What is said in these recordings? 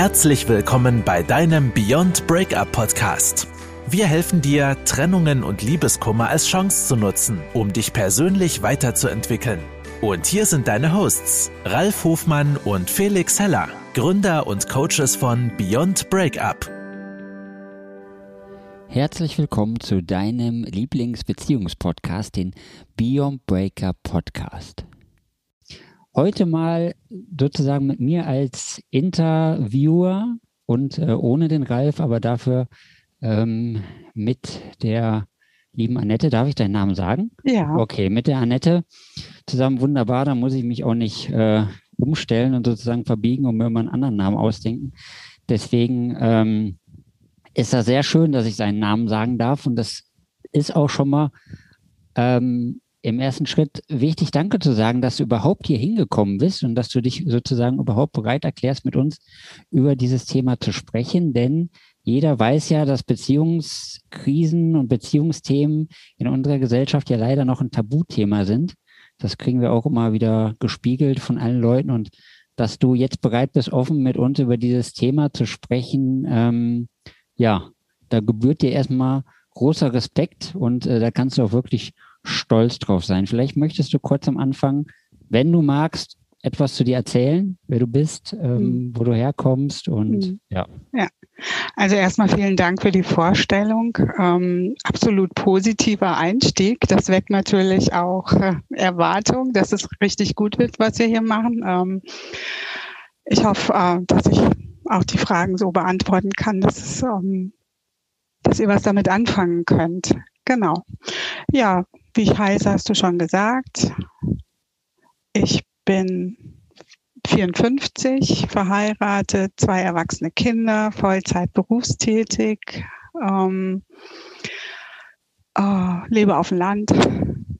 Herzlich willkommen bei deinem Beyond Breakup Podcast. Wir helfen dir, Trennungen und Liebeskummer als Chance zu nutzen, um dich persönlich weiterzuentwickeln. Und hier sind deine Hosts, Ralf Hofmann und Felix Heller, Gründer und Coaches von Beyond Breakup. Herzlich willkommen zu deinem Lieblingsbeziehungspodcast, den Beyond Breakup Podcast. Heute mal sozusagen mit mir als Interviewer und äh, ohne den Ralf, aber dafür ähm, mit der lieben Annette. Darf ich deinen Namen sagen? Ja. Okay, mit der Annette zusammen wunderbar. Da muss ich mich auch nicht äh, umstellen und sozusagen verbiegen und mir mal einen anderen Namen ausdenken. Deswegen ähm, ist das sehr schön, dass ich seinen Namen sagen darf. Und das ist auch schon mal ähm, im ersten Schritt wichtig, Danke zu sagen, dass du überhaupt hier hingekommen bist und dass du dich sozusagen überhaupt bereit erklärst, mit uns über dieses Thema zu sprechen. Denn jeder weiß ja, dass Beziehungskrisen und Beziehungsthemen in unserer Gesellschaft ja leider noch ein Tabuthema sind. Das kriegen wir auch immer wieder gespiegelt von allen Leuten und dass du jetzt bereit bist, offen mit uns über dieses Thema zu sprechen, ähm, ja, da gebührt dir erstmal großer Respekt und äh, da kannst du auch wirklich stolz drauf sein. Vielleicht möchtest du kurz am Anfang, wenn du magst, etwas zu dir erzählen, wer du bist, ähm, mhm. wo du herkommst und mhm. ja. Ja, also erstmal vielen Dank für die Vorstellung. Ähm, absolut positiver Einstieg. Das weckt natürlich auch äh, Erwartung, dass es richtig gut wird, was wir hier machen. Ähm, ich hoffe, äh, dass ich auch die Fragen so beantworten kann, dass, es, ähm, dass ihr was damit anfangen könnt. Genau. Ja, wie ich heiße, hast du schon gesagt. Ich bin 54, verheiratet, zwei erwachsene Kinder, Vollzeit berufstätig, ähm, äh, lebe auf dem Land,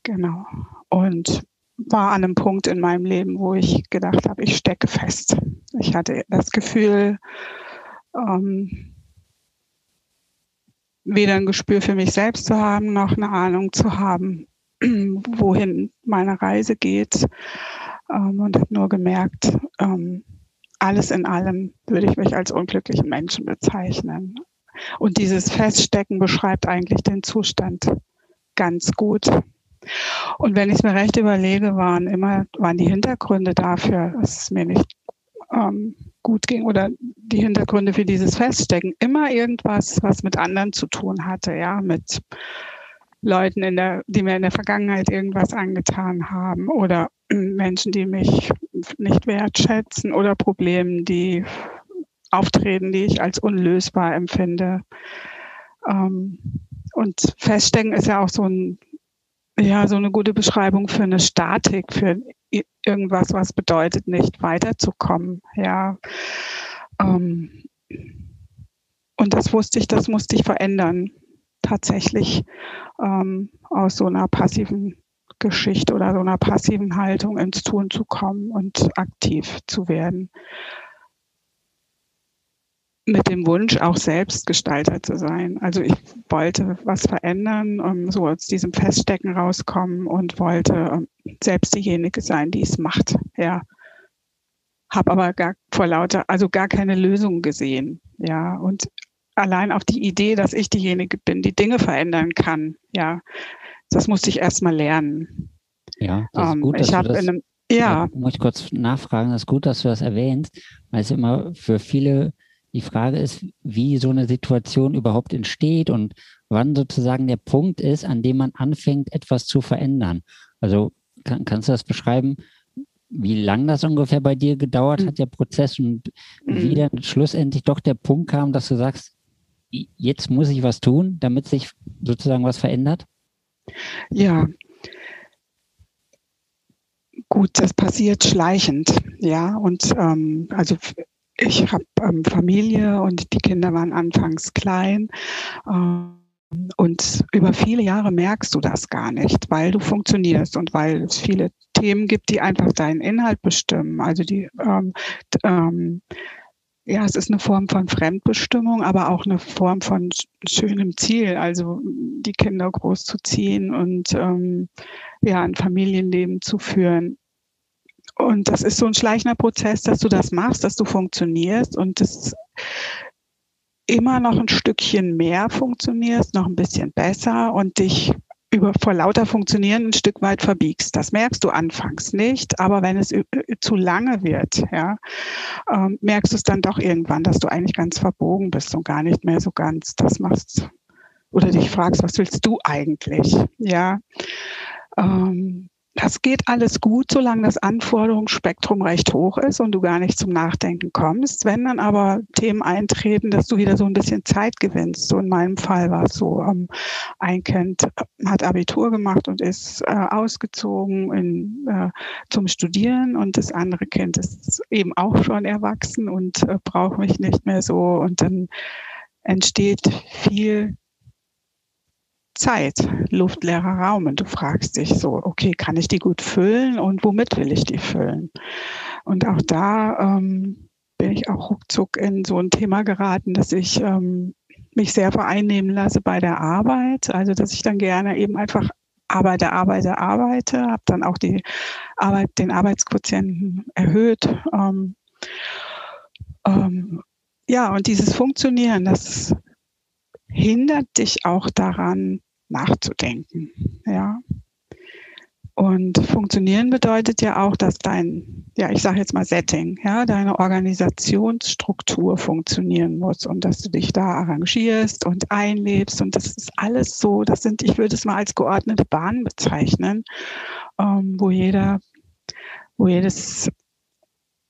genau. Und war an einem Punkt in meinem Leben, wo ich gedacht habe, ich stecke fest. Ich hatte das Gefühl, ähm, weder ein Gespür für mich selbst zu haben, noch eine Ahnung zu haben, wohin meine Reise geht. Ähm, und habe nur gemerkt, ähm, alles in allem würde ich mich als unglücklichen Menschen bezeichnen. Und dieses Feststecken beschreibt eigentlich den Zustand ganz gut. Und wenn ich es mir recht überlege, waren immer, waren die Hintergründe dafür, dass es mir nicht ähm, gut ging oder die Hintergründe für dieses Feststecken immer irgendwas, was mit anderen zu tun hatte, ja, mit Leuten, in der, die mir in der Vergangenheit irgendwas angetan haben oder Menschen, die mich nicht wertschätzen oder Problemen, die auftreten, die ich als unlösbar empfinde. Ähm, und Feststecken ist ja auch so ein, ja, so eine gute Beschreibung für eine Statik, für irgendwas, was bedeutet, nicht weiterzukommen. Ja. Ähm, und das wusste ich, das musste ich verändern. Tatsächlich ähm, aus so einer passiven Geschichte oder so einer passiven Haltung ins Tun zu kommen und aktiv zu werden. Mit dem Wunsch, auch Selbstgestalter zu sein. Also ich wollte was verändern, um so aus diesem Feststecken rauskommen und wollte selbst diejenige sein, die es macht. Ja. Habe aber gar vor lauter, also gar keine Lösung gesehen. Ja. Und allein auf die Idee, dass ich diejenige bin, die Dinge verändern kann. Ja. Das musste ich erst mal lernen. Ja, das ist ähm, gut, dass ich du das, einem, ja. Muss ich kurz nachfragen, das ist gut, dass du das erwähnst, weil es immer für viele die Frage ist, wie so eine Situation überhaupt entsteht und wann sozusagen der Punkt ist, an dem man anfängt, etwas zu verändern. Also kann, kannst du das beschreiben, wie lang das ungefähr bei dir gedauert hat, der Prozess und wie mhm. dann schlussendlich doch der Punkt kam, dass du sagst, jetzt muss ich was tun, damit sich sozusagen was verändert? Ja. Gut, das passiert schleichend, ja. Und ähm, also ich habe ähm, Familie und die Kinder waren anfangs klein. Ähm, und über viele Jahre merkst du das gar nicht, weil du funktionierst und weil es viele Themen gibt, die einfach deinen Inhalt bestimmen. Also die ähm, ähm, ja, es ist eine Form von Fremdbestimmung, aber auch eine Form von schönem Ziel, also die Kinder großzuziehen und ähm, ja, ein Familienleben zu führen. Und das ist so ein schleichender Prozess, dass du das machst, dass du funktionierst und das immer noch ein Stückchen mehr funktionierst, noch ein bisschen besser und dich über vor lauter Funktionieren ein Stück weit verbiegst. Das merkst du anfangs nicht, aber wenn es zu lange wird, ja, ähm, merkst du es dann doch irgendwann, dass du eigentlich ganz verbogen bist und gar nicht mehr so ganz das machst oder dich fragst, was willst du eigentlich? Ja. Ähm, das geht alles gut, solange das Anforderungsspektrum recht hoch ist und du gar nicht zum Nachdenken kommst. Wenn dann aber Themen eintreten, dass du wieder so ein bisschen Zeit gewinnst. So in meinem Fall war es so, ähm, ein Kind hat Abitur gemacht und ist äh, ausgezogen in, äh, zum Studieren und das andere Kind ist eben auch schon erwachsen und äh, braucht mich nicht mehr so. Und dann entsteht viel Zeit, luftleerer Raum. Und du fragst dich so, okay, kann ich die gut füllen und womit will ich die füllen? Und auch da ähm, bin ich auch ruckzuck in so ein Thema geraten, dass ich ähm, mich sehr vereinnehmen lasse bei der Arbeit. Also, dass ich dann gerne eben einfach arbeite, arbeite, arbeite, habe dann auch die Arbeit, den Arbeitsquotienten erhöht. Ähm, ähm, ja, und dieses Funktionieren, das hindert dich auch daran, nachzudenken. Ja. Und funktionieren bedeutet ja auch, dass dein, ja, ich sage jetzt mal Setting, ja, deine Organisationsstruktur funktionieren muss und dass du dich da arrangierst und einlebst. Und das ist alles so, das sind, ich würde es mal als geordnete Bahn bezeichnen, ähm, wo jeder, wo jedes,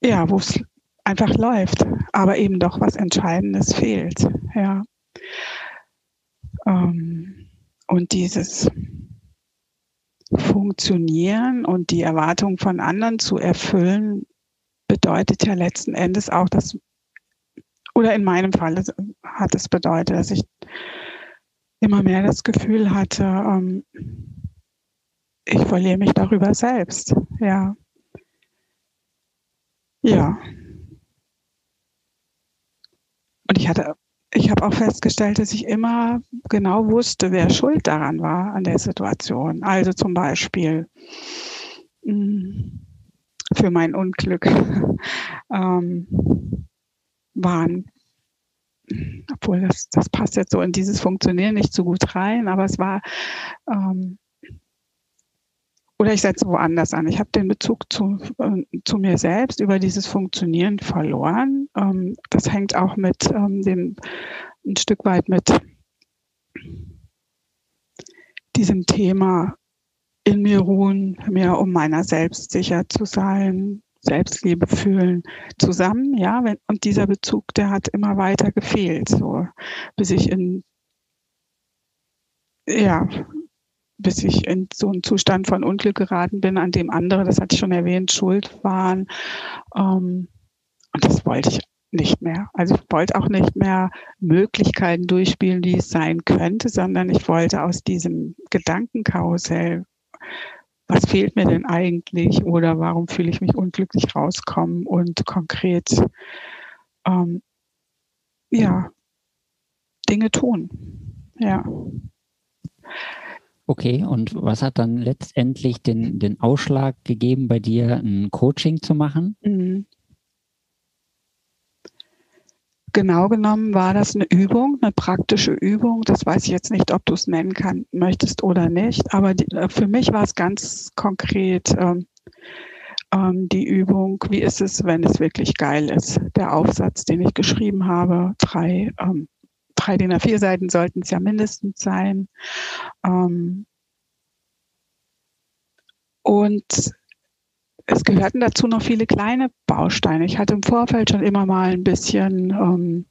ja, wo es einfach läuft, aber eben doch was Entscheidendes fehlt. Ja. Ähm, und dieses Funktionieren und die Erwartungen von anderen zu erfüllen, bedeutet ja letzten Endes auch, dass, oder in meinem Fall hat es bedeutet, dass ich immer mehr das Gefühl hatte, ähm, ich verliere mich darüber selbst. Ja. Ja. Und ich hatte ich habe auch festgestellt, dass ich immer genau wusste, wer schuld daran war an der Situation. Also zum Beispiel hm, für mein Unglück ähm, waren, obwohl das, das passt jetzt so in dieses Funktionieren nicht so gut rein, aber es war ähm, oder ich setze woanders an. Ich habe den Bezug zu, äh, zu mir selbst über dieses Funktionieren verloren. Ähm, das hängt auch mit ähm, dem ein Stück weit mit diesem Thema in mir ruhen, mir um meiner selbst sicher zu sein, Selbstliebe fühlen zusammen, ja, wenn, und dieser Bezug, der hat immer weiter gefehlt, so, bis ich in, ja, bis ich in so einen Zustand von Unglück geraten bin, an dem andere, das hatte ich schon erwähnt, schuld waren. Ähm, und das wollte ich nicht mehr. Also ich wollte auch nicht mehr Möglichkeiten durchspielen, wie es sein könnte, sondern ich wollte aus diesem Gedankenkarussell, was fehlt mir denn eigentlich oder warum fühle ich mich unglücklich rauskommen und konkret ähm, ja Dinge tun. Ja. Okay, und was hat dann letztendlich den, den Ausschlag gegeben, bei dir ein Coaching zu machen? Mhm. Genau genommen war das eine Übung, eine praktische Übung. Das weiß ich jetzt nicht, ob du es nennen kann, möchtest oder nicht. Aber die, äh, für mich war es ganz konkret ähm, ähm, die Übung, wie ist es, wenn es wirklich geil ist. Der Aufsatz, den ich geschrieben habe, drei ähm, drei DIN A4 Seiten sollten es ja mindestens sein. Ähm, und es gehörten dazu noch viele kleine Bausteine. Ich hatte im Vorfeld schon immer mal ein bisschen ähm,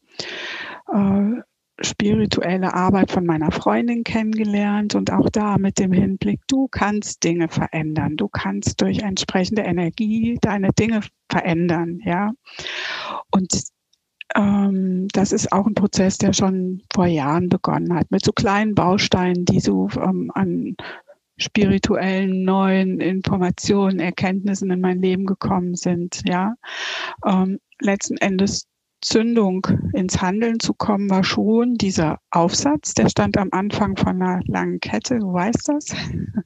äh, spirituelle Arbeit von meiner Freundin kennengelernt und auch da mit dem Hinblick, du kannst Dinge verändern, du kannst durch entsprechende Energie deine Dinge verändern, ja. Und ähm, das ist auch ein Prozess, der schon vor Jahren begonnen hat, mit so kleinen Bausteinen, die so ähm, an spirituellen neuen Informationen, Erkenntnissen in mein Leben gekommen sind. Ja, ähm, letzten Endes Zündung ins Handeln zu kommen, war schon dieser Aufsatz, der stand am Anfang von einer langen Kette, du weißt das.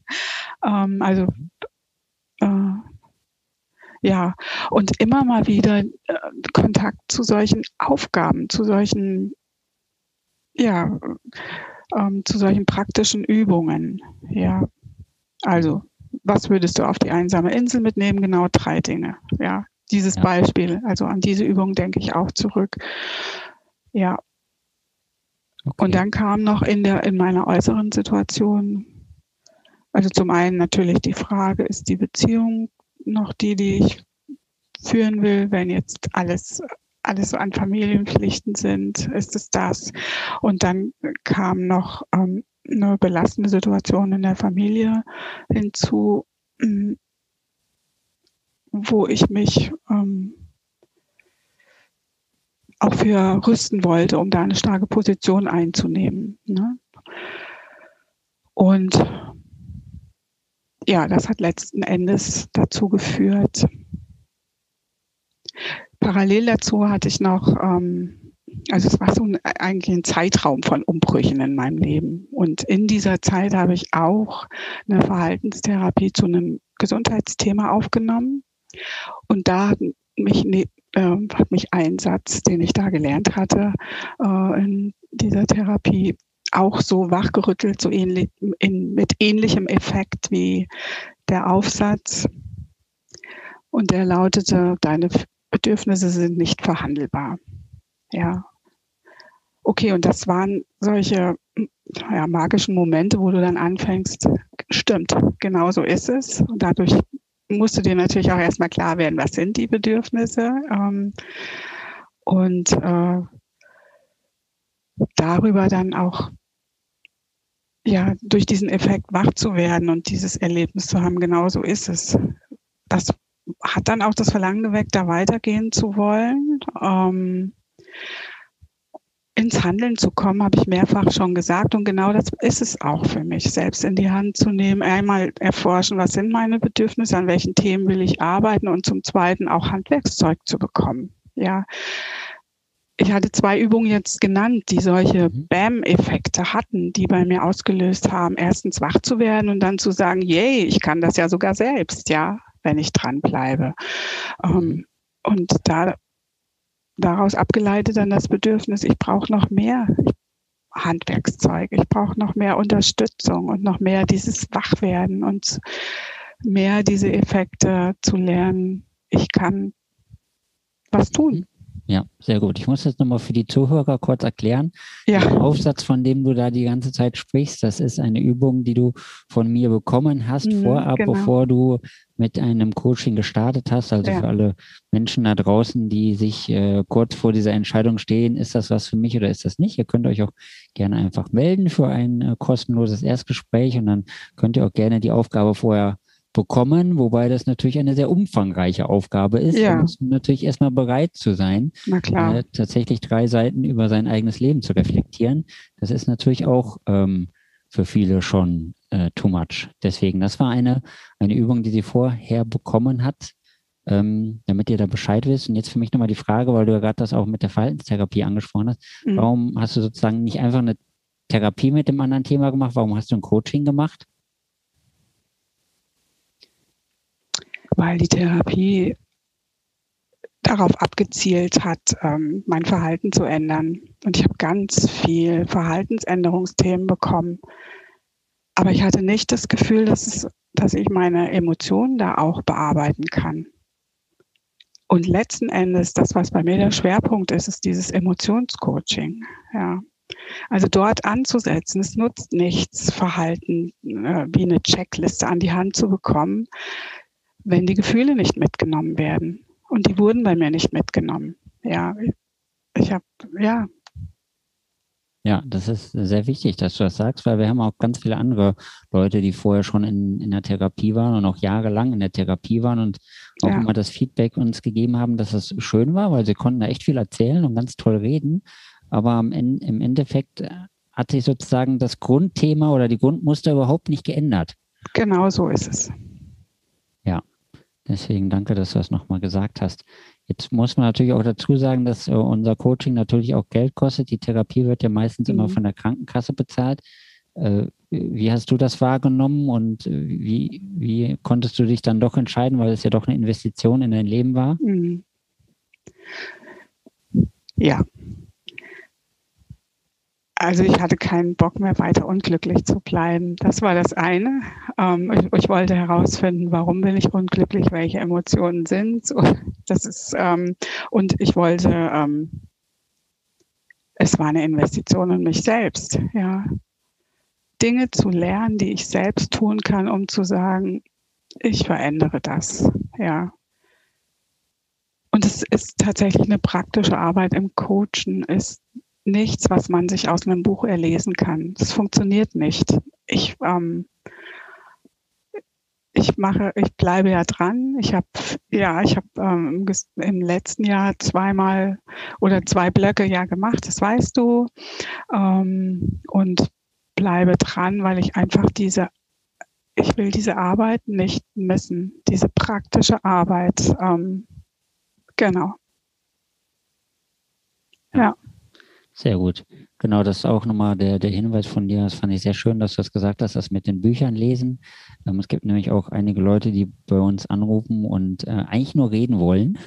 ähm, also äh, Ja, und immer mal wieder äh, Kontakt zu solchen Aufgaben, zu solchen, ja, ähm, zu solchen praktischen Übungen. Ja, also, was würdest du auf die einsame Insel mitnehmen? Genau drei Dinge. Ja, dieses ja. Beispiel. Also an diese Übung denke ich auch zurück. Ja. Okay. Und dann kam noch in der, in meiner äußeren Situation, also zum einen natürlich die Frage, ist die Beziehung noch die, die ich führen will, wenn jetzt alles alles so an Familienpflichten sind, ist es das. Und dann kam noch ähm, eine belastende Situation in der Familie hinzu, mm, wo ich mich ähm, auch für rüsten wollte, um da eine starke Position einzunehmen. Ne? Und ja, das hat letzten Endes dazu geführt. Parallel dazu hatte ich noch, ähm, also es war so ein, eigentlich ein Zeitraum von Umbrüchen in meinem Leben. Und in dieser Zeit habe ich auch eine Verhaltenstherapie zu einem Gesundheitsthema aufgenommen. Und da hat mich, ne, äh, hat mich ein Satz, den ich da gelernt hatte, äh, in dieser Therapie auch so wachgerüttelt, so ähnlich, in, mit ähnlichem Effekt wie der Aufsatz. Und der lautete, deine Bedürfnisse sind nicht verhandelbar. Ja. Okay, und das waren solche ja, magischen Momente, wo du dann anfängst, stimmt, genau so ist es. Und dadurch musst du dir natürlich auch erstmal klar werden, was sind die Bedürfnisse. Ähm, und äh, darüber dann auch ja durch diesen Effekt wach zu werden und dieses Erlebnis zu haben, genau so ist es. Das hat dann auch das Verlangen geweckt, da weitergehen zu wollen. Ähm, ins Handeln zu kommen, habe ich mehrfach schon gesagt. Und genau das ist es auch für mich, selbst in die Hand zu nehmen. Einmal erforschen, was sind meine Bedürfnisse, an welchen Themen will ich arbeiten und zum Zweiten auch Handwerkszeug zu bekommen. Ja. Ich hatte zwei Übungen jetzt genannt, die solche mhm. BAM-Effekte hatten, die bei mir ausgelöst haben, erstens wach zu werden und dann zu sagen, yay, ich kann das ja sogar selbst, ja, wenn ich dranbleibe. Ähm, und da daraus abgeleitet dann das Bedürfnis, ich brauche noch mehr Handwerkszeug, ich brauche noch mehr Unterstützung und noch mehr dieses Wachwerden und mehr diese Effekte zu lernen. Ich kann was tun. Ja, sehr gut. Ich muss das nochmal für die Zuhörer kurz erklären. Ja. Der Aufsatz, von dem du da die ganze Zeit sprichst, das ist eine Übung, die du von mir bekommen hast, mhm, vorab, genau. bevor du mit einem Coaching gestartet hast. Also ja. für alle Menschen da draußen, die sich äh, kurz vor dieser Entscheidung stehen, ist das was für mich oder ist das nicht? Ihr könnt euch auch gerne einfach melden für ein äh, kostenloses Erstgespräch und dann könnt ihr auch gerne die Aufgabe vorher bekommen, wobei das natürlich eine sehr umfangreiche Aufgabe ist. Ja. Da muss man natürlich erstmal bereit zu sein, äh, tatsächlich drei Seiten über sein eigenes Leben zu reflektieren. Das ist natürlich auch ähm, für viele schon äh, too much. Deswegen, das war eine, eine Übung, die sie vorher bekommen hat, ähm, damit ihr da Bescheid wisst. Und jetzt für mich nochmal die Frage, weil du ja gerade das auch mit der Verhaltenstherapie angesprochen hast. Mhm. Warum hast du sozusagen nicht einfach eine Therapie mit dem anderen Thema gemacht? Warum hast du ein Coaching gemacht? Weil die Therapie darauf abgezielt hat, ähm, mein Verhalten zu ändern. Und ich habe ganz viel Verhaltensänderungsthemen bekommen. Aber ich hatte nicht das Gefühl, dass, es, dass ich meine Emotionen da auch bearbeiten kann. Und letzten Endes, das, was bei mir der Schwerpunkt ist, ist dieses Emotionscoaching. Ja. Also dort anzusetzen, es nutzt nichts, Verhalten äh, wie eine Checkliste an die Hand zu bekommen, wenn die Gefühle nicht mitgenommen werden. Und die wurden bei mir nicht mitgenommen. Ja, ich habe, ja. Ja, das ist sehr wichtig, dass du das sagst, weil wir haben auch ganz viele andere Leute, die vorher schon in, in der Therapie waren und auch jahrelang in der Therapie waren und auch ja. immer das Feedback uns gegeben haben, dass es schön war, weil sie konnten da echt viel erzählen und ganz toll reden. Aber im, im Endeffekt hat sich sozusagen das Grundthema oder die Grundmuster überhaupt nicht geändert. Genau so ist es. Ja, Deswegen danke, dass du das nochmal gesagt hast. Jetzt muss man natürlich auch dazu sagen, dass äh, unser Coaching natürlich auch Geld kostet. Die Therapie wird ja meistens mhm. immer von der Krankenkasse bezahlt. Äh, wie hast du das wahrgenommen und wie, wie konntest du dich dann doch entscheiden, weil es ja doch eine Investition in dein Leben war? Mhm. Ja. Also ich hatte keinen Bock mehr weiter unglücklich zu bleiben. Das war das eine. Ähm, ich, wollte herausfinden, warum bin ich unglücklich, welche Emotionen sind. Das ist ähm, und ich wollte. Ähm, es war eine Investition in mich selbst. Ja, Dinge zu lernen, die ich selbst tun kann, um zu sagen, ich verändere das. Ja, und es ist tatsächlich eine praktische Arbeit im Coachen, ist nichts, was man sich aus einem Buch erlesen kann. Das funktioniert nicht. Ich, ähm, ich mache, ich bleibe ja dran. Ich habe, ja, ich habe ähm, im letzten Jahr zweimal oder zwei Blöcke ja gemacht, das weißt du. Ähm, und bleibe dran, weil ich einfach diese, ich will diese Arbeit nicht missen, diese praktische Arbeit. Ähm, Genau. Ja. Sehr gut. Genau, das ist auch nochmal der, der Hinweis von dir. Das fand ich sehr schön, dass du das gesagt hast, das mit den Büchern lesen. Ähm, es gibt nämlich auch einige Leute, die bei uns anrufen und äh, eigentlich nur reden wollen.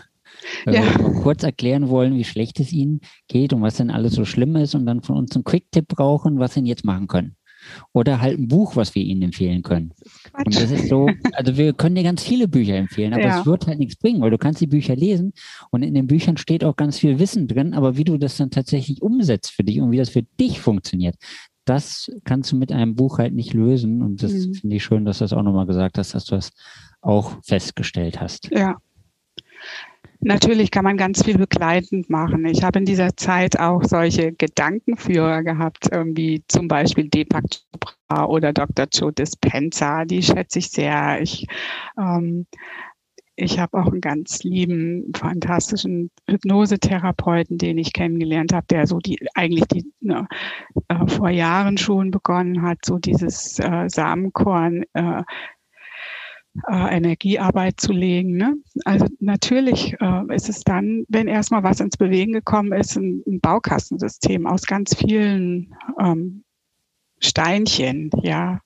Äh, ja. kurz erklären wollen, wie schlecht es ihnen geht und was denn alles so schlimm ist und dann von uns einen Quick-Tipp brauchen, was sie jetzt machen können. Oder halt ein Buch, was wir Ihnen empfehlen können. Das und das ist so, also wir können dir ganz viele Bücher empfehlen, aber ja. es wird halt nichts bringen, weil du kannst die Bücher lesen und in den Büchern steht auch ganz viel Wissen drin, aber wie du das dann tatsächlich umsetzt für dich und wie das für dich funktioniert, das kannst du mit einem Buch halt nicht lösen. Und das mhm. finde ich schön, dass du das auch nochmal gesagt hast, dass du das auch festgestellt hast. Ja. Natürlich kann man ganz viel begleitend machen. Ich habe in dieser Zeit auch solche Gedankenführer gehabt, wie zum Beispiel Deepak Chopra oder Dr. Joe Dispenza. Die schätze ich sehr. Ich, ähm, ich habe auch einen ganz lieben, fantastischen Hypnosetherapeuten, den ich kennengelernt habe, der so die eigentlich die ne, äh, vor Jahren schon begonnen hat, so dieses äh, Samenkorn äh, äh, Energiearbeit zu legen. Ne? Also natürlich äh, ist es dann, wenn erstmal was ins Bewegen gekommen ist, ein, ein Baukastensystem aus ganz vielen ähm, Steinchen, ja.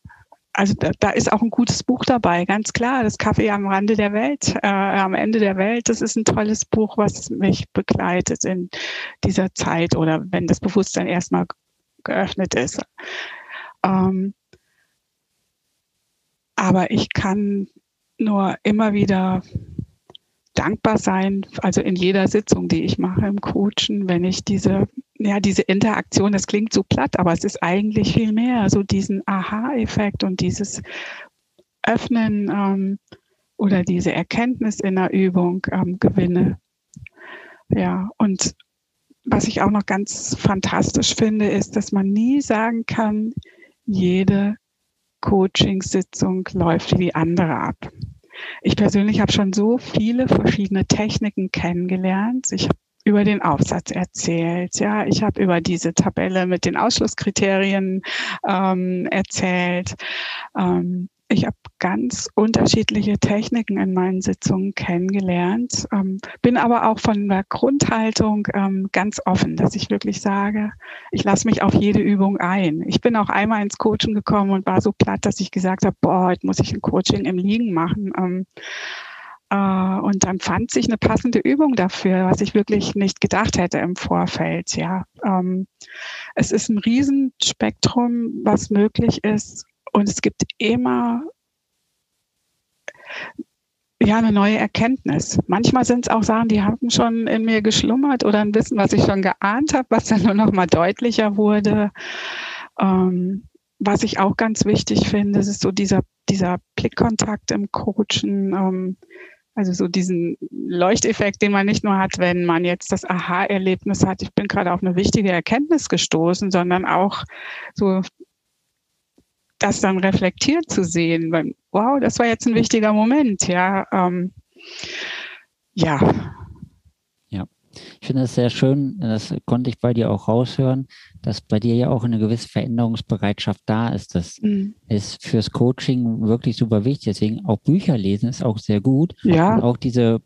Also da, da, ist auch ein gutes Buch dabei, ganz klar. Das Kaffee am Rande der Welt, äh, am Ende der Welt. Das ist ein tolles Buch, was mich begleitet in dieser Zeit oder wenn das Bewusstsein erstmal geöffnet ist. Ähm, aber ich kann nur immer wieder dankbar sein, also in jeder Sitzung, die ich mache im Coachen, wenn ich diese, ja, diese Interaktion, das klingt so platt, aber es ist eigentlich viel mehr, so diesen Aha-Effekt und dieses Öffnen ähm, oder diese Erkenntnis in der Übung ähm, gewinne. Ja, und was ich auch noch ganz fantastisch finde, ist, dass man nie sagen kann, jede Coachingsitzung läuft wie die andere ab. Ich persönlich habe schon so viele verschiedene Techniken kennengelernt. Ich habe über den Aufsatz erzählt. Ja, ich habe über diese Tabelle mit den Ausschlusskriterien ähm, erzählt. Ähm, ich habe ganz unterschiedliche Techniken in meinen Sitzungen kennengelernt, ähm, bin aber auch von der Grundhaltung ähm, ganz offen, dass ich wirklich sage, ich lasse mich auf jede Übung ein. Ich bin auch einmal ins Coaching gekommen und war so platt, dass ich gesagt habe, boah, heute muss ich ein Coaching im Liegen machen. Ähm, äh, und dann fand sich eine passende Übung dafür, was ich wirklich nicht gedacht hätte im Vorfeld. Ja, ähm, es ist ein Riesenspektrum, was möglich ist und es gibt immer ja eine neue Erkenntnis. Manchmal sind es auch Sachen, die haben schon in mir geschlummert oder ein Wissen, was ich schon geahnt habe, was dann nur noch mal deutlicher wurde. Ähm, was ich auch ganz wichtig finde, ist so dieser, dieser Blickkontakt im Coachen, ähm, also so diesen Leuchteffekt, den man nicht nur hat, wenn man jetzt das Aha-Erlebnis hat, ich bin gerade auf eine wichtige Erkenntnis gestoßen, sondern auch so das dann reflektiert zu sehen, weil, wow, das war jetzt ein wichtiger Moment, ja. Ähm, ja. Ja, ich finde es sehr schön, das konnte ich bei dir auch raushören, dass bei dir ja auch eine gewisse Veränderungsbereitschaft da ist. Das mhm. ist fürs Coaching wirklich super wichtig. Deswegen auch Bücher lesen ist auch sehr gut. Ja. Und auch diese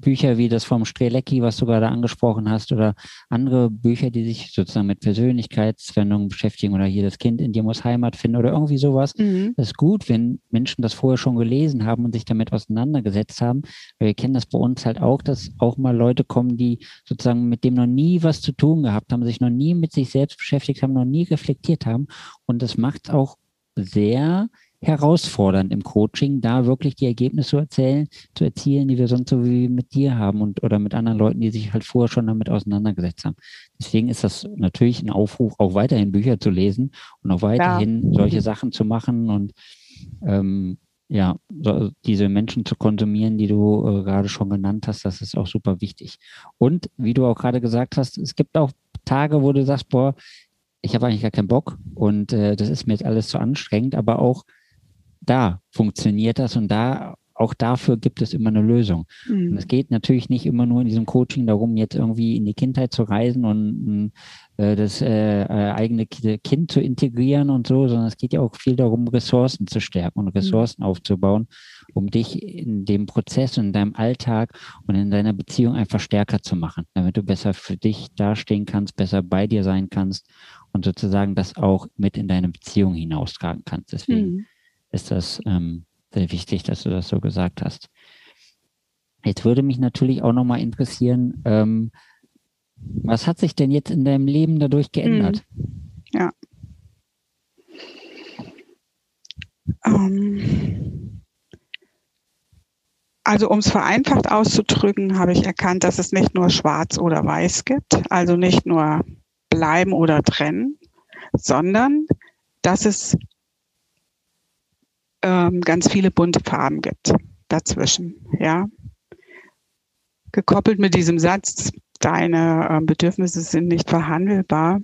Bücher wie das vom Strelecki, was du gerade angesprochen hast, oder andere Bücher, die sich sozusagen mit Persönlichkeitsveränderungen beschäftigen oder hier das Kind in dir muss Heimat finden oder irgendwie sowas. Mhm. Das ist gut, wenn Menschen das vorher schon gelesen haben und sich damit auseinandergesetzt haben. Weil wir kennen das bei uns halt auch, dass auch mal Leute kommen, die sozusagen mit dem noch nie was zu tun gehabt haben, sich noch nie mit sich selbst beschäftigt haben, noch nie reflektiert haben. Und das macht auch sehr herausfordernd im Coaching, da wirklich die Ergebnisse zu erzählen, zu erzielen, die wir sonst so wie mit dir haben und oder mit anderen Leuten, die sich halt vorher schon damit auseinandergesetzt haben. Deswegen ist das natürlich ein Aufruf, auch weiterhin Bücher zu lesen und auch weiterhin ja. solche Sachen zu machen und ähm, ja, so, diese Menschen zu konsumieren, die du äh, gerade schon genannt hast, das ist auch super wichtig. Und wie du auch gerade gesagt hast, es gibt auch Tage, wo du sagst, boah, ich habe eigentlich gar keinen Bock und äh, das ist mir jetzt alles zu anstrengend, aber auch da funktioniert das und da auch dafür gibt es immer eine Lösung. Mhm. Und es geht natürlich nicht immer nur in diesem Coaching darum, jetzt irgendwie in die Kindheit zu reisen und äh, das äh, äh eigene Kind zu integrieren und so, sondern es geht ja auch viel darum, Ressourcen zu stärken und mhm. Ressourcen mhm. aufzubauen, um dich in dem Prozess und in deinem Alltag und in deiner Beziehung einfach stärker zu machen, damit du besser für dich dastehen kannst, besser bei dir sein kannst und sozusagen das auch mit in deine Beziehung hinaustragen kannst. Deswegen mhm. Ist das ähm, sehr wichtig, dass du das so gesagt hast. Jetzt würde mich natürlich auch nochmal interessieren, ähm, was hat sich denn jetzt in deinem Leben dadurch geändert? Mhm. Ja. Ähm, also um es vereinfacht auszudrücken, habe ich erkannt, dass es nicht nur schwarz oder weiß gibt, also nicht nur bleiben oder trennen, sondern dass es ähm, ganz viele bunte Farben gibt dazwischen, ja. Gekoppelt mit diesem Satz, deine äh, Bedürfnisse sind nicht verhandelbar,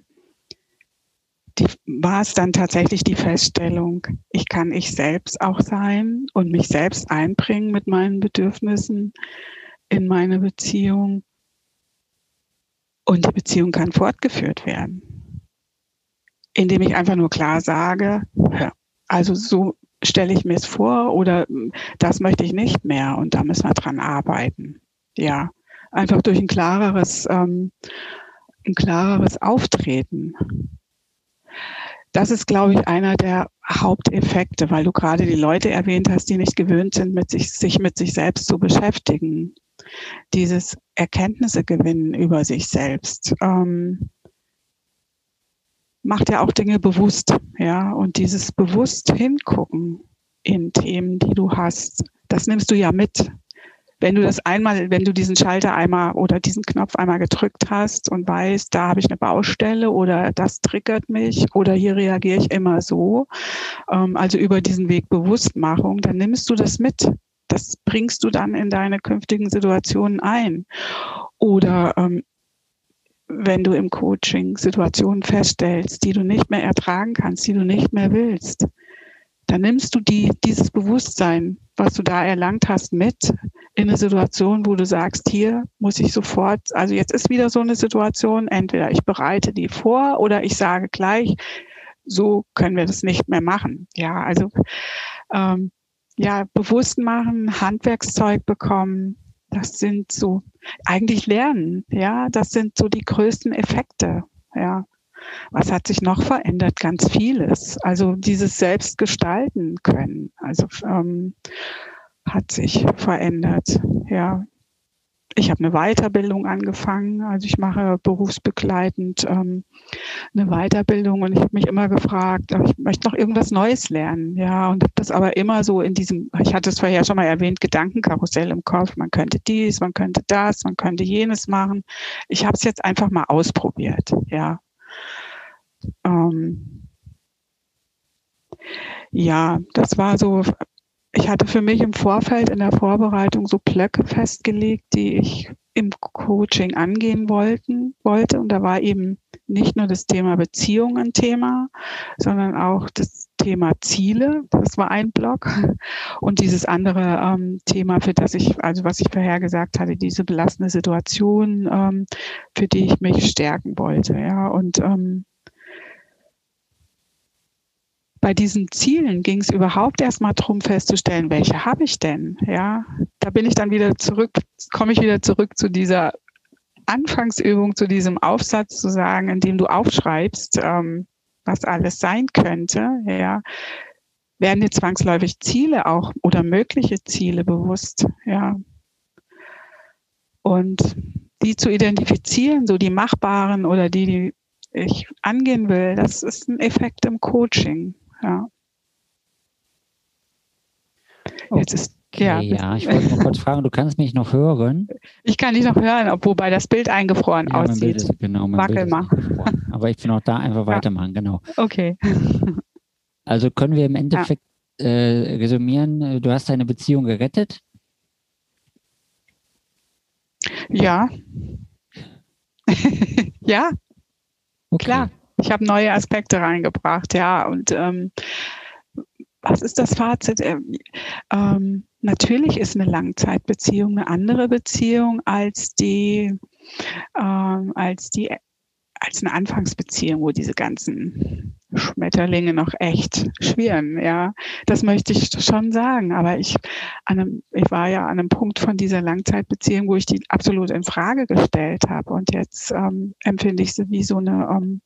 die, war es dann tatsächlich die Feststellung, ich kann ich selbst auch sein und mich selbst einbringen mit meinen Bedürfnissen in meine Beziehung. Und die Beziehung kann fortgeführt werden, indem ich einfach nur klar sage, also so stelle ich mir es vor oder hm, das möchte ich nicht mehr und da müssen wir dran arbeiten. Ja, einfach durch ein klareres, ähm, ein klareres Auftreten. Das ist, glaube ich, einer der Haupteffekte, weil du gerade die Leute erwähnt hast, die nicht gewöhnt sind, mit sich, sich mit sich selbst zu beschäftigen. Dieses Erkenntnisse gewinnen über sich selbst. Ähm, macht ja auch Dinge bewusst, ja. Und dieses bewusst hingucken in Themen, die du hast, das nimmst du ja mit. Wenn du das einmal, wenn du diesen Schalter einmal oder diesen Knopf einmal gedrückt hast und weißt, da habe ich eine Baustelle oder das triggert mich oder hier reagiere ich immer so, ähm, also über diesen Weg Bewusstmachung, dann nimmst du das mit. Das bringst du dann in deine künftigen Situationen ein. Oder ähm, wenn du im Coaching Situationen feststellst, die du nicht mehr ertragen kannst, die du nicht mehr willst, dann nimmst du die, dieses Bewusstsein, was du da erlangt hast, mit in eine Situation, wo du sagst, hier muss ich sofort, also jetzt ist wieder so eine Situation, entweder ich bereite die vor oder ich sage gleich, so können wir das nicht mehr machen. Ja, also ähm, ja, bewusst machen, Handwerkszeug bekommen, das sind so eigentlich Lernen, ja, das sind so die größten Effekte, ja. Was hat sich noch verändert? Ganz vieles. Also dieses Selbstgestalten können, also ähm, hat sich verändert, ja ich habe eine Weiterbildung angefangen, also ich mache berufsbegleitend ähm, eine Weiterbildung und ich habe mich immer gefragt, ich möchte noch irgendwas Neues lernen, ja, und habe das aber immer so in diesem, ich hatte es vorher schon mal erwähnt, Gedankenkarussell im Kopf, man könnte dies, man könnte das, man könnte jenes machen. Ich habe es jetzt einfach mal ausprobiert, ja. Ähm, ja, das war so ich hatte für mich im Vorfeld in der Vorbereitung so Blöcke festgelegt, die ich im Coaching angehen wollten, wollte. Und da war eben nicht nur das Thema Beziehung ein Thema, sondern auch das Thema Ziele. Das war ein Block. Und dieses andere ähm, Thema, für das ich, also was ich vorher gesagt hatte, diese belastende Situation, ähm, für die ich mich stärken wollte. Ja, und ähm, bei diesen Zielen ging es überhaupt erstmal darum festzustellen, welche habe ich denn? Ja, da bin ich dann wieder zurück, komme ich wieder zurück zu dieser Anfangsübung, zu diesem Aufsatz zu sagen, in dem du aufschreibst, ähm, was alles sein könnte. Ja, werden dir zwangsläufig Ziele auch oder mögliche Ziele bewusst. Ja, und die zu identifizieren, so die machbaren oder die, die ich angehen will, das ist ein Effekt im Coaching. Ja. Okay. Jetzt ist ja, ja, ich wollte nur kurz fragen, du kannst mich noch hören? Ich kann dich noch hören, wobei das Bild eingefroren ja, aussieht. Ist, genau, mein Wackel mal. Aber ich bin auch da einfach weitermachen, genau. Okay. Also können wir im Endeffekt ja. äh, resümieren, du hast deine Beziehung gerettet? Ja. ja, okay. klar. Ich habe neue Aspekte reingebracht, ja. Und ähm, was ist das Fazit? Ähm, ähm, natürlich ist eine Langzeitbeziehung eine andere Beziehung als die, ähm, als die als eine Anfangsbeziehung, wo diese ganzen Schmetterlinge noch echt schwirren. Ja, das möchte ich schon sagen. Aber ich, an einem, ich war ja an einem Punkt von dieser Langzeitbeziehung, wo ich die absolut in Frage gestellt habe. Und jetzt ähm, empfinde ich sie wie so eine, ähm,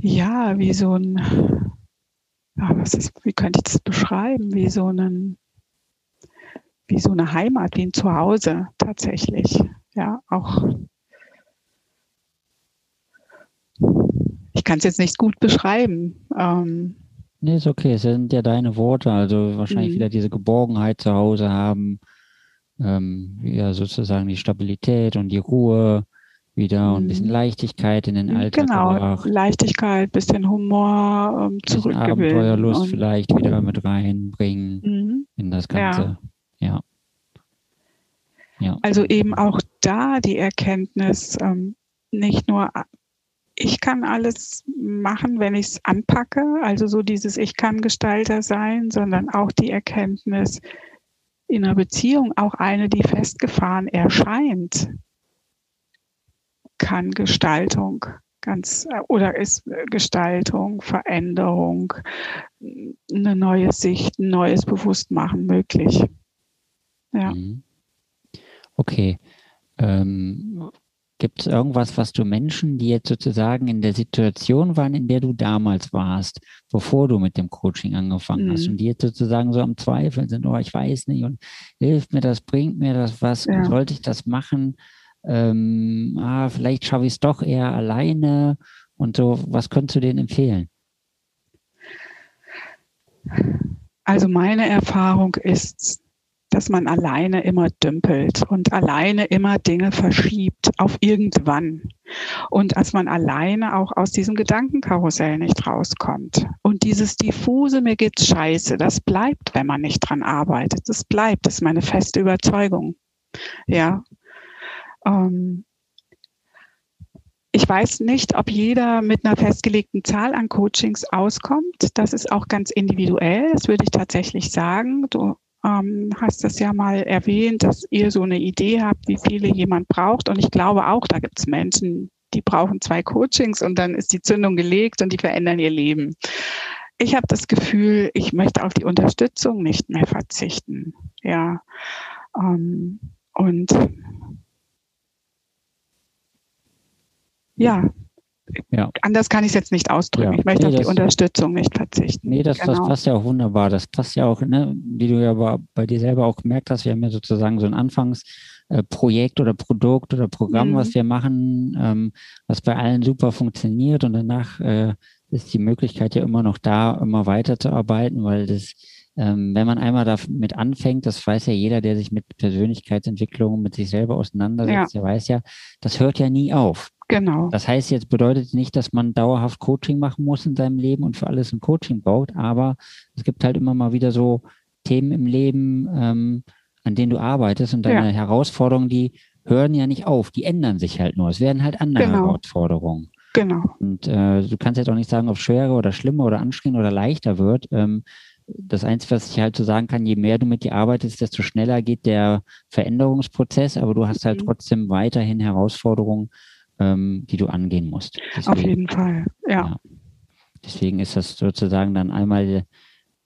ja, wie so ein, ja, was ist, wie könnte ich das beschreiben? Wie so einen, wie so eine Heimat, wie ein Zuhause tatsächlich. Ja, auch ich kann es jetzt nicht gut beschreiben. Ähm, nee, ist okay. Es sind ja deine Worte. Also wahrscheinlich mhm. wieder diese Geborgenheit zu Hause haben. Ähm, ja, sozusagen die Stabilität und die Ruhe wieder und ein bisschen mhm. Leichtigkeit in den Alltag. Genau, gebracht. Leichtigkeit, bisschen Humor ähm, zurückgewinnen. Abenteuerlust vielleicht wieder mit reinbringen mhm. in das Ganze. Ja. ja. ja. Also eben auch da die Erkenntnis, ähm, nicht nur ich kann alles machen, wenn ich es anpacke, also so dieses Ich kann Gestalter sein, sondern auch die Erkenntnis in einer Beziehung, auch eine, die festgefahren erscheint, kann Gestaltung ganz oder ist Gestaltung, Veränderung, eine neue Sicht, ein neues Bewusstmachen möglich. Ja. Mhm. Okay. Ähm, Gibt es irgendwas, was du Menschen, die jetzt sozusagen in der Situation waren, in der du damals warst, bevor du mit dem Coaching angefangen mhm. hast und die jetzt sozusagen so am Zweifeln sind, oh, ich weiß nicht und hilft mir das, bringt mir das was, ja. sollte ich das machen? Ähm, ah, vielleicht schaffe ich es doch eher alleine und so. Was könntest du denen empfehlen? Also meine Erfahrung ist, dass man alleine immer dümpelt und alleine immer Dinge verschiebt auf irgendwann. Und dass man alleine auch aus diesem Gedankenkarussell nicht rauskommt. Und dieses diffuse, mir geht's scheiße, das bleibt, wenn man nicht dran arbeitet. Das bleibt, das ist meine feste Überzeugung. Ja. Ähm, ich weiß nicht, ob jeder mit einer festgelegten Zahl an Coachings auskommt. Das ist auch ganz individuell. Das würde ich tatsächlich sagen. Du ähm, hast das ja mal erwähnt, dass ihr so eine Idee habt, wie viele jemand braucht. Und ich glaube auch, da gibt es Menschen, die brauchen zwei Coachings und dann ist die Zündung gelegt und die verändern ihr Leben. Ich habe das Gefühl, ich möchte auf die Unterstützung nicht mehr verzichten. Ja. Ähm, und ja, ja. Anders kann ich es jetzt nicht ausdrücken. Ja. Ich möchte nee, auf die Unterstützung nicht verzichten. Nee, das, genau. das passt ja auch wunderbar. Das passt ja auch, ne, wie du ja bei dir selber auch gemerkt hast, wir haben ja sozusagen so ein Anfangsprojekt oder Produkt oder Programm, mhm. was wir machen, ähm, was bei allen super funktioniert und danach äh, ist die Möglichkeit ja immer noch da, immer weiterzuarbeiten, weil das ähm, wenn man einmal damit anfängt, das weiß ja jeder, der sich mit Persönlichkeitsentwicklung, mit sich selber auseinandersetzt, ja. der weiß ja, das hört ja nie auf. Genau. Das heißt jetzt bedeutet nicht, dass man dauerhaft Coaching machen muss in seinem Leben und für alles ein Coaching baut, aber es gibt halt immer mal wieder so Themen im Leben, ähm, an denen du arbeitest und deine ja. Herausforderungen, die hören ja nicht auf, die ändern sich halt nur. Es werden halt andere genau. Herausforderungen. Genau. Und äh, du kannst jetzt auch nicht sagen, ob es schwerer oder schlimmer oder anstrengender oder leichter wird. Ähm, das Einzige, was ich halt so sagen kann, je mehr du mit dir arbeitest, desto schneller geht der Veränderungsprozess, aber du hast halt mhm. trotzdem weiterhin Herausforderungen, ähm, die du angehen musst. Deswegen, Auf jeden Fall, ja. ja. deswegen ist das sozusagen dann einmal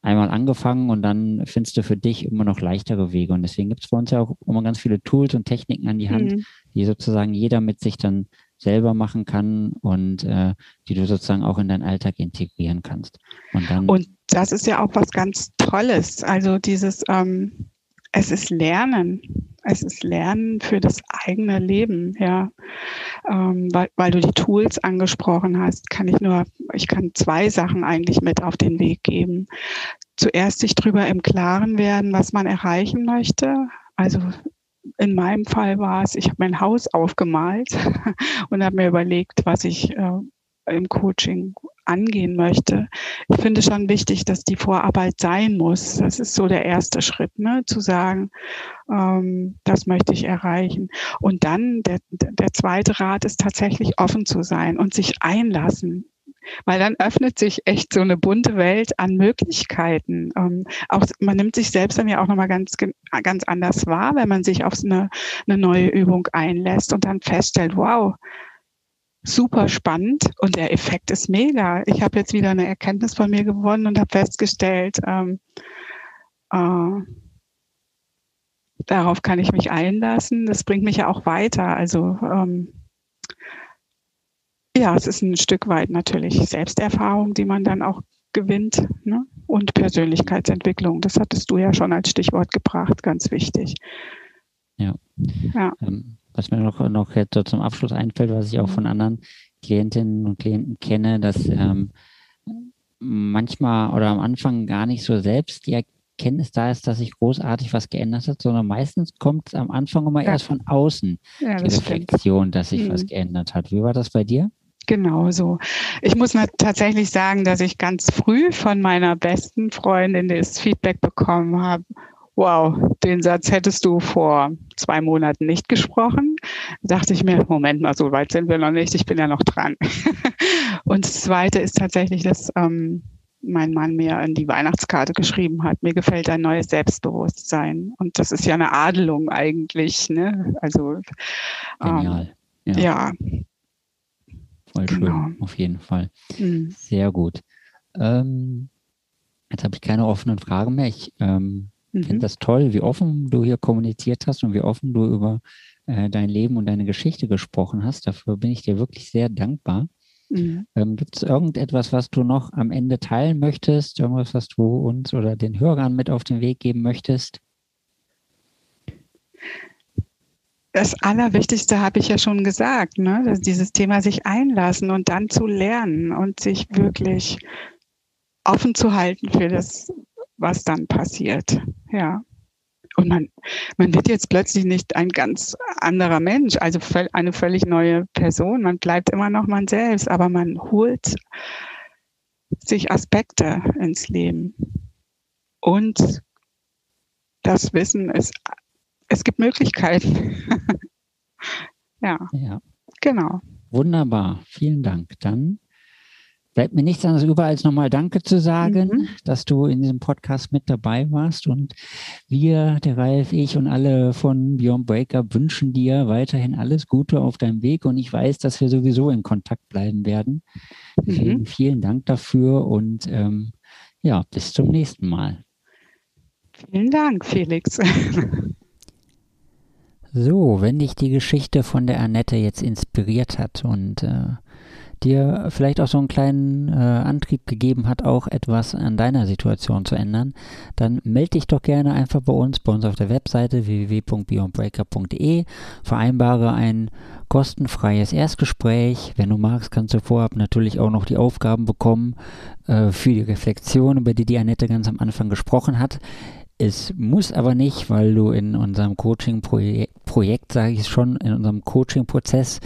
einmal angefangen und dann findest du für dich immer noch leichtere Wege. Und deswegen gibt es bei uns ja auch immer ganz viele Tools und Techniken an die Hand, mhm. die sozusagen jeder mit sich dann selber machen kann und äh, die du sozusagen auch in deinen Alltag integrieren kannst. Und, dann und das ist ja auch was ganz Tolles. Also dieses, ähm, es ist Lernen. Es ist Lernen für das eigene Leben, ja. Ähm, weil, weil du die Tools angesprochen hast, kann ich nur, ich kann zwei Sachen eigentlich mit auf den Weg geben. Zuerst sich drüber im Klaren werden, was man erreichen möchte. Also in meinem Fall war es, ich habe mein Haus aufgemalt und habe mir überlegt, was ich äh, im Coaching angehen möchte. Ich finde schon wichtig, dass die Vorarbeit sein muss. Das ist so der erste Schritt, ne? zu sagen, ähm, das möchte ich erreichen. Und dann der, der zweite Rat ist tatsächlich offen zu sein und sich einlassen. Weil dann öffnet sich echt so eine bunte Welt an Möglichkeiten. Ähm, auch man nimmt sich selbst dann ja auch nochmal ganz, ganz anders wahr, wenn man sich auf eine, eine neue Übung einlässt und dann feststellt, wow, super spannend und der Effekt ist mega. Ich habe jetzt wieder eine Erkenntnis von mir gewonnen und habe festgestellt, ähm, äh, darauf kann ich mich einlassen. Das bringt mich ja auch weiter. Also ähm, ja, es ist ein Stück weit natürlich Selbsterfahrung, die man dann auch gewinnt ne? und Persönlichkeitsentwicklung. Das hattest du ja schon als Stichwort gebracht, ganz wichtig. Ja. ja. Ähm, was mir noch, noch jetzt so zum Abschluss einfällt, was ich auch von anderen Klientinnen und Klienten kenne, dass ähm, manchmal oder am Anfang gar nicht so selbst die Erkenntnis da ist, dass sich großartig was geändert hat, sondern meistens kommt es am Anfang immer ja. erst von außen ja, die Reflexion, stimmt. dass sich mhm. was geändert hat. Wie war das bei dir? Genau so. Ich muss tatsächlich sagen, dass ich ganz früh von meiner besten Freundin das Feedback bekommen habe, wow, den Satz hättest du vor zwei Monaten nicht gesprochen. Da dachte ich mir, Moment mal, so weit sind wir noch nicht, ich bin ja noch dran. Und das Zweite ist tatsächlich, dass ähm, mein Mann mir in die Weihnachtskarte geschrieben hat, mir gefällt ein neues Selbstbewusstsein. Und das ist ja eine Adelung eigentlich. Ne? Also Genial. Ähm, ja. ja. Voll schön, genau. auf jeden Fall. Mhm. Sehr gut. Ähm, jetzt habe ich keine offenen Fragen mehr. Ich ähm, Mhm. finde das toll, wie offen du hier kommuniziert hast und wie offen du über äh, dein Leben und deine Geschichte gesprochen hast. Dafür bin ich dir wirklich sehr dankbar. Mhm. Ähm, Gibt es irgendetwas, was du noch am Ende teilen möchtest? Irgendwas, was du uns oder den Hörern mit auf den Weg geben möchtest? Das Allerwichtigste habe ich ja schon gesagt, ne? dieses Thema sich einlassen und dann zu lernen und sich wirklich offen zu halten für das, was dann passiert. Ja. Und man, man wird jetzt plötzlich nicht ein ganz anderer Mensch, also eine völlig neue Person. Man bleibt immer noch man selbst, aber man holt sich Aspekte ins Leben. Und das Wissen ist, es gibt Möglichkeiten. ja. ja. Genau. Wunderbar. Vielen Dank. Dann bleibt mir nichts anderes über, als nochmal Danke zu sagen, mhm. dass du in diesem Podcast mit dabei warst. Und wir, der Ralf, ich und alle von Beyond Breakup wünschen dir weiterhin alles Gute auf deinem Weg. Und ich weiß, dass wir sowieso in Kontakt bleiben werden. Deswegen mhm. vielen Dank dafür und ähm, ja, bis zum nächsten Mal. Vielen Dank, Felix. so, wenn dich die Geschichte von der Annette jetzt inspiriert hat und äh, dir vielleicht auch so einen kleinen äh, Antrieb gegeben hat, auch etwas an deiner Situation zu ändern, dann melde dich doch gerne einfach bei uns, bei uns auf der Webseite www.beyondbreaker.de, vereinbare ein kostenfreies Erstgespräch. Wenn du magst, kannst du vorab natürlich auch noch die Aufgaben bekommen äh, für die Reflexion, über die die Annette ganz am Anfang gesprochen hat. Es muss aber nicht, weil du in unserem Coaching-Projekt, Projekt, sage ich schon, in unserem Coaching-Prozess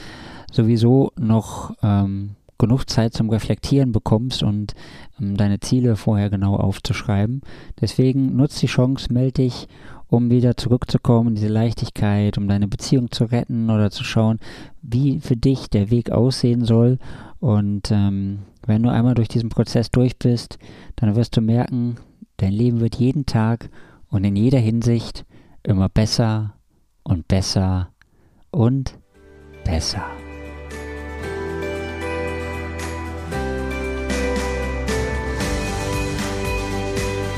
sowieso noch ähm, genug Zeit zum Reflektieren bekommst und ähm, deine Ziele vorher genau aufzuschreiben. Deswegen nutz die Chance, melde dich, um wieder zurückzukommen diese Leichtigkeit, um deine Beziehung zu retten oder zu schauen, wie für dich der Weg aussehen soll. Und ähm, wenn du einmal durch diesen Prozess durch bist, dann wirst du merken, dein Leben wird jeden Tag und in jeder Hinsicht immer besser und besser und besser.